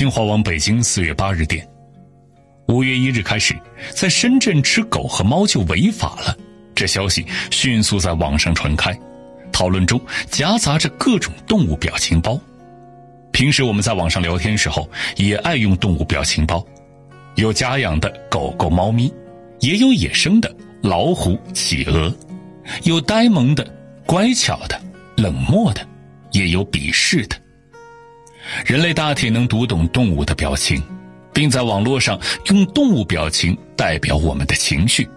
新华网北京四月八日电，五月一日开始，在深圳吃狗和猫就违法了。这消息迅速在网上传开，讨论中夹杂着各种动物表情包。平时我们在网上聊天时候也爱用动物表情包，有家养的狗狗、猫咪，也有野生的老虎、企鹅，有呆萌的、乖巧的、冷漠的，也有鄙视的。人类大体能读懂动物的表情，并在网络上用动物表情代表我们的情绪。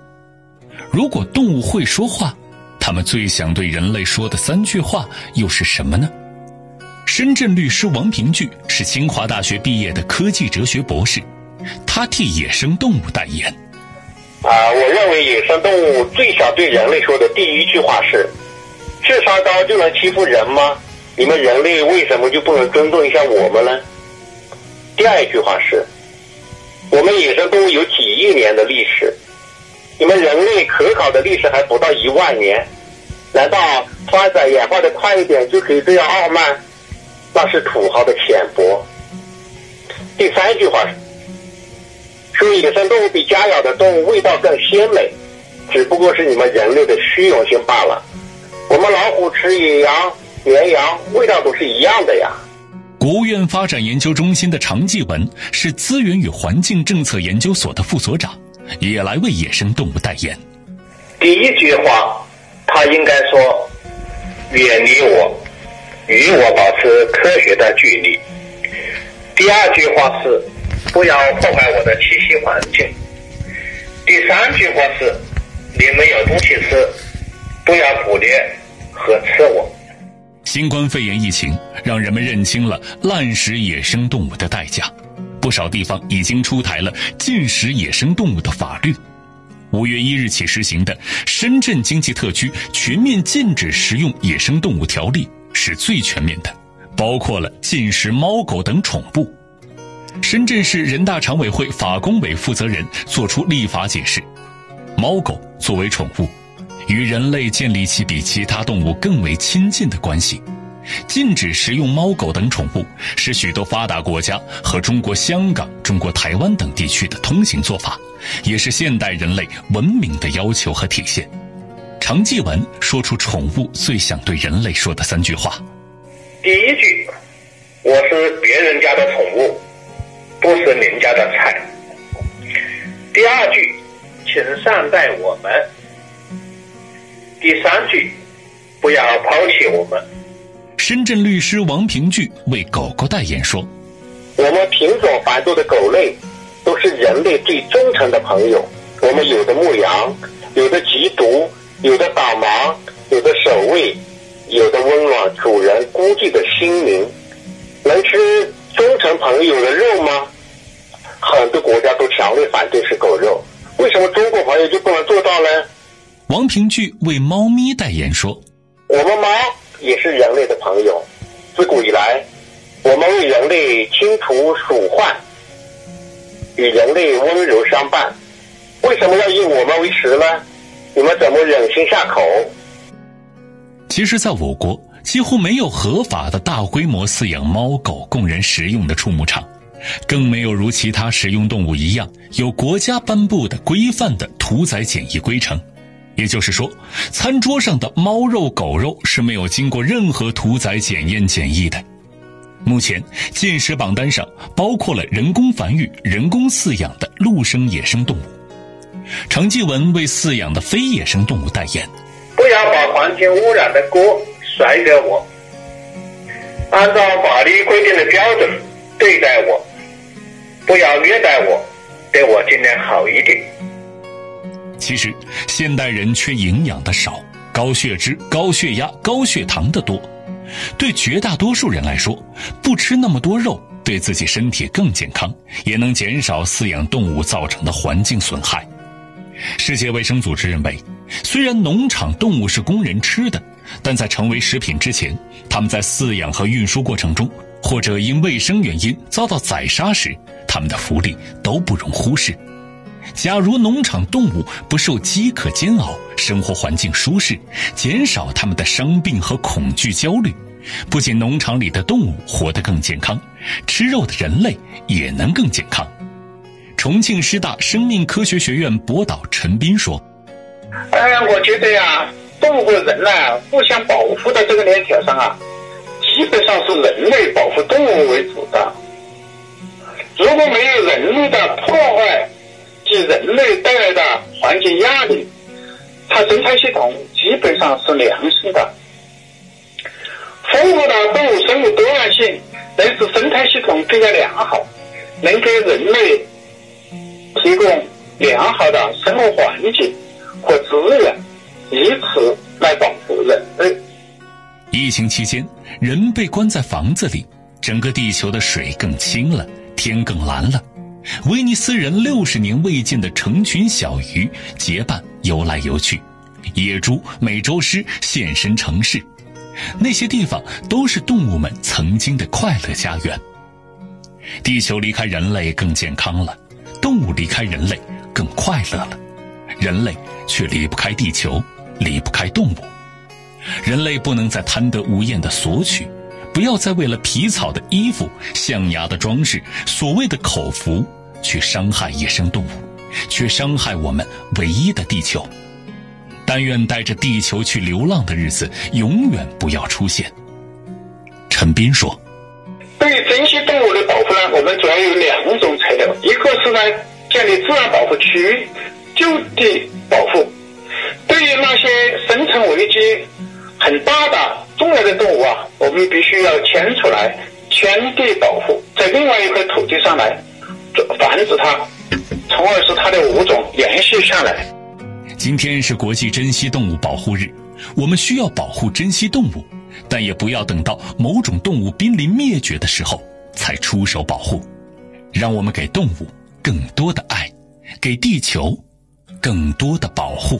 如果动物会说话，它们最想对人类说的三句话又是什么呢？深圳律师王平聚是清华大学毕业的科技哲学博士，他替野生动物代言。啊，我认为野生动物最想对人类说的第一句话是：智商高就能欺负人吗？你们人类为什么就不能尊重一下我们呢？第二句话是：我们野生动物有几亿年的历史，你们人类可考的历史还不到一万年，难道发展演化的快一点就可以这样傲慢？那是土豪的浅薄。第三句话是说野生动物比家养的动物味道更鲜美，只不过是你们人类的虚荣心罢了。我们老虎吃野羊。绵羊味道都是一样的呀。国务院发展研究中心的常继文是资源与环境政策研究所的副所长，也来为野生动物代言。第一句话，他应该说：“远离我，与我保持科学的距离。”第二句话是：“不要破坏我的栖息环境。”第三句话是：“你们有东西吃，不要捕猎和吃我。”新冠肺炎疫情让人们认清了滥食野生动物的代价，不少地方已经出台了禁食野生动物的法律。五月一日起实行的《深圳经济特区全面禁止食用野生动物条例》是最全面的，包括了禁食猫狗等宠物。深圳市人大常委会法工委负责人作出立法解释：猫狗作为宠物。与人类建立起比其他动物更为亲近的关系，禁止食用猫狗等宠物是许多发达国家和中国香港、中国台湾等地区的通行做法，也是现代人类文明的要求和体现。常继文说出宠物最想对人类说的三句话：第一句，我是别人家的宠物，不是您家的菜；第二句，请善待我们。第三句，不要抛弃我们。深圳律师王平聚为狗狗代言说：“我们品种繁多的狗类，都是人类最忠诚的朋友。我们有的牧羊，有的缉毒，有的导盲，有的守卫，有的温暖主人孤寂的心灵。能吃忠诚朋友的肉吗？很多国家都强烈反对吃狗肉，为什么中国朋友就不能做到呢？”王平聚为猫咪代言说：“我们猫也是人类的朋友，自古以来，我们为人类清除鼠患，与人类温柔相伴。为什么要以我们为食呢？你们怎么忍心下口？”其实，在我国几乎没有合法的大规模饲养猫狗供人食用的畜牧场，更没有如其他食用动物一样有国家颁布的规范的屠宰检疫规程。也就是说，餐桌上的猫肉、狗肉是没有经过任何屠宰、检验、检疫的。目前禁食榜单上包括了人工繁育、人工饲养的陆生野生动物。程继文为饲养的非野生动物代言：不要把环境污染的锅甩给我，按照法律规定的标准对待我，不要虐待我，对我尽量好一点。其实，现代人缺营养的少，高血脂、高血压、高血糖的多。对绝大多数人来说，不吃那么多肉，对自己身体更健康，也能减少饲养动物造成的环境损害。世界卫生组织认为，虽然农场动物是供人吃的，但在成为食品之前，他们在饲养和运输过程中，或者因卫生原因遭到宰杀时，他们的福利都不容忽视。假如农场动物不受饥渴煎熬，生活环境舒适，减少它们的生病和恐惧焦虑，不仅农场里的动物活得更健康，吃肉的人类也能更健康。重庆师大生命科学学院博导陈斌说：“哎，我觉得呀，动物和人呢互相保护的这个链条上啊，基本上是人类保护动物为主的。如果没有人类的破坏及人类带来的环境压力，它生态系统基本上是良性的。”丰富的动物生物多样性，能使生态系统更加良好，能给人类提供良好的生活环境和资源，以此来保护人类。疫情期间，人被关在房子里，整个地球的水更清了，天更蓝了。威尼斯人六十年未见的成群小鱼结伴游来游去，野猪、美洲狮现身城市。那些地方都是动物们曾经的快乐家园。地球离开人类更健康了，动物离开人类更快乐了，人类却离不开地球，离不开动物。人类不能再贪得无厌的索取，不要再为了皮草的衣服、象牙的装饰、所谓的口福，去伤害野生动物，却伤害我们唯一的地球。但愿带着地球去流浪的日子永远不要出现。陈斌说：“对于珍稀动物的保护呢，我们主要有两种材料，一个是呢建立自然保护区，就地保护；对于那些生存危机很大的重要的动物啊，我们必须要迁出来，迁地保护，在另外一块土地上来繁殖它，从而使它的物种延续下来。”今天是国际珍稀动物保护日，我们需要保护珍稀动物，但也不要等到某种动物濒临灭绝的时候才出手保护。让我们给动物更多的爱，给地球更多的保护。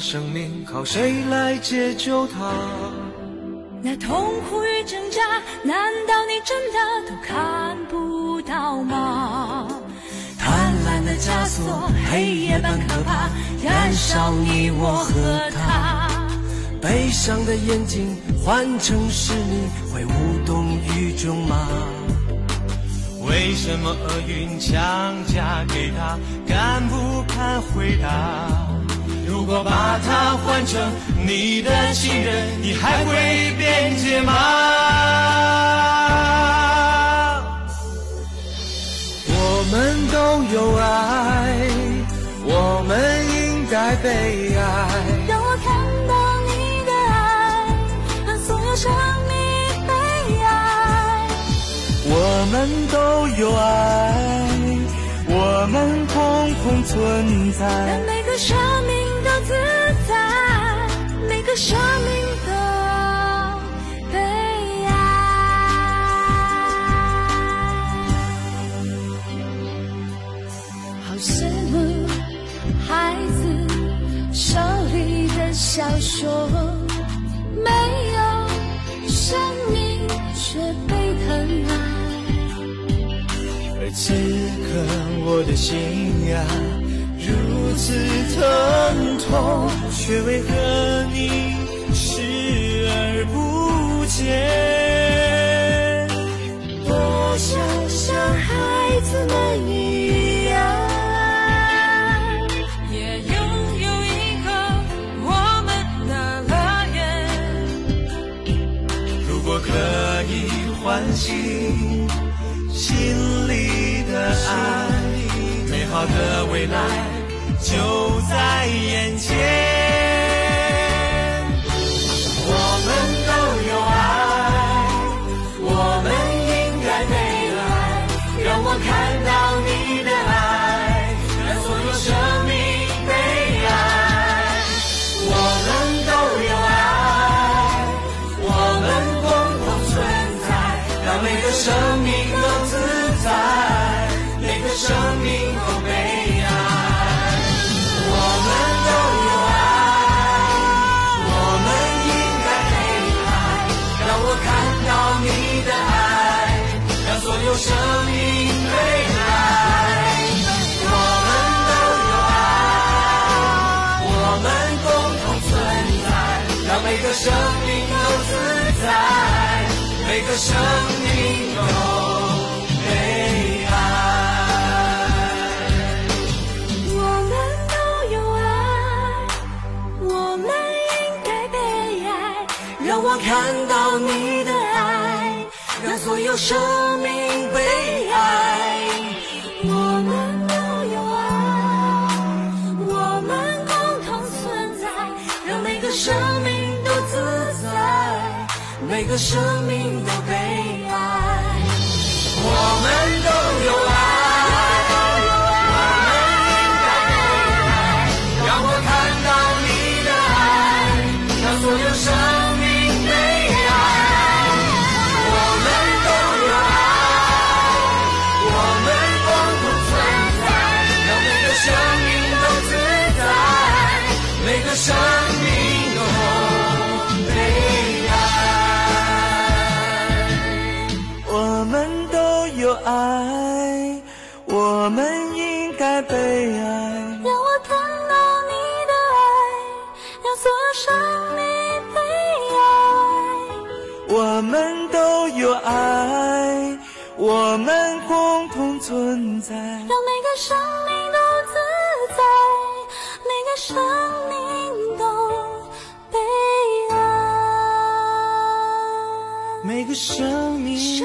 生命，靠谁来解救它？那痛苦与挣扎，难道你真的都看不到吗？贪婪的枷锁，黑夜般可怕，燃烧你我和他。悲伤的眼睛，换成是你，会无动于衷吗？为什么厄运强加给他，敢不敢回答？如果把它换成你的情人，你还会辩解吗？我们都有爱，我们应该被爱。让我看到你的爱，让所有生命被爱。我们都有爱，我们共同存在。每个生命都自在，每个生命都悲哀。好羡慕孩子手里的小说，没有生命却被疼爱。而此刻我的心呀，如此疼痛，却为何你视而不见？多想像孩子们一样，也拥有一个我们的乐园。如果可以唤醒心里的爱，美好的未来就在眼前。生命有悲哀。我们都有爱，我们应该被爱。让我看到你的爱，让所有生每个生命都悲哀。我们都有爱。我们应该被爱。让我看到你的爱。让所有生命被爱。我们都有爱。我们共同存在。让每个生命都自在。每个生。应该被爱。让我看到你的爱，让所有生命被爱。我们都有爱，我们共同存在。让每个生命都自在，每个生命都被爱。每个生命都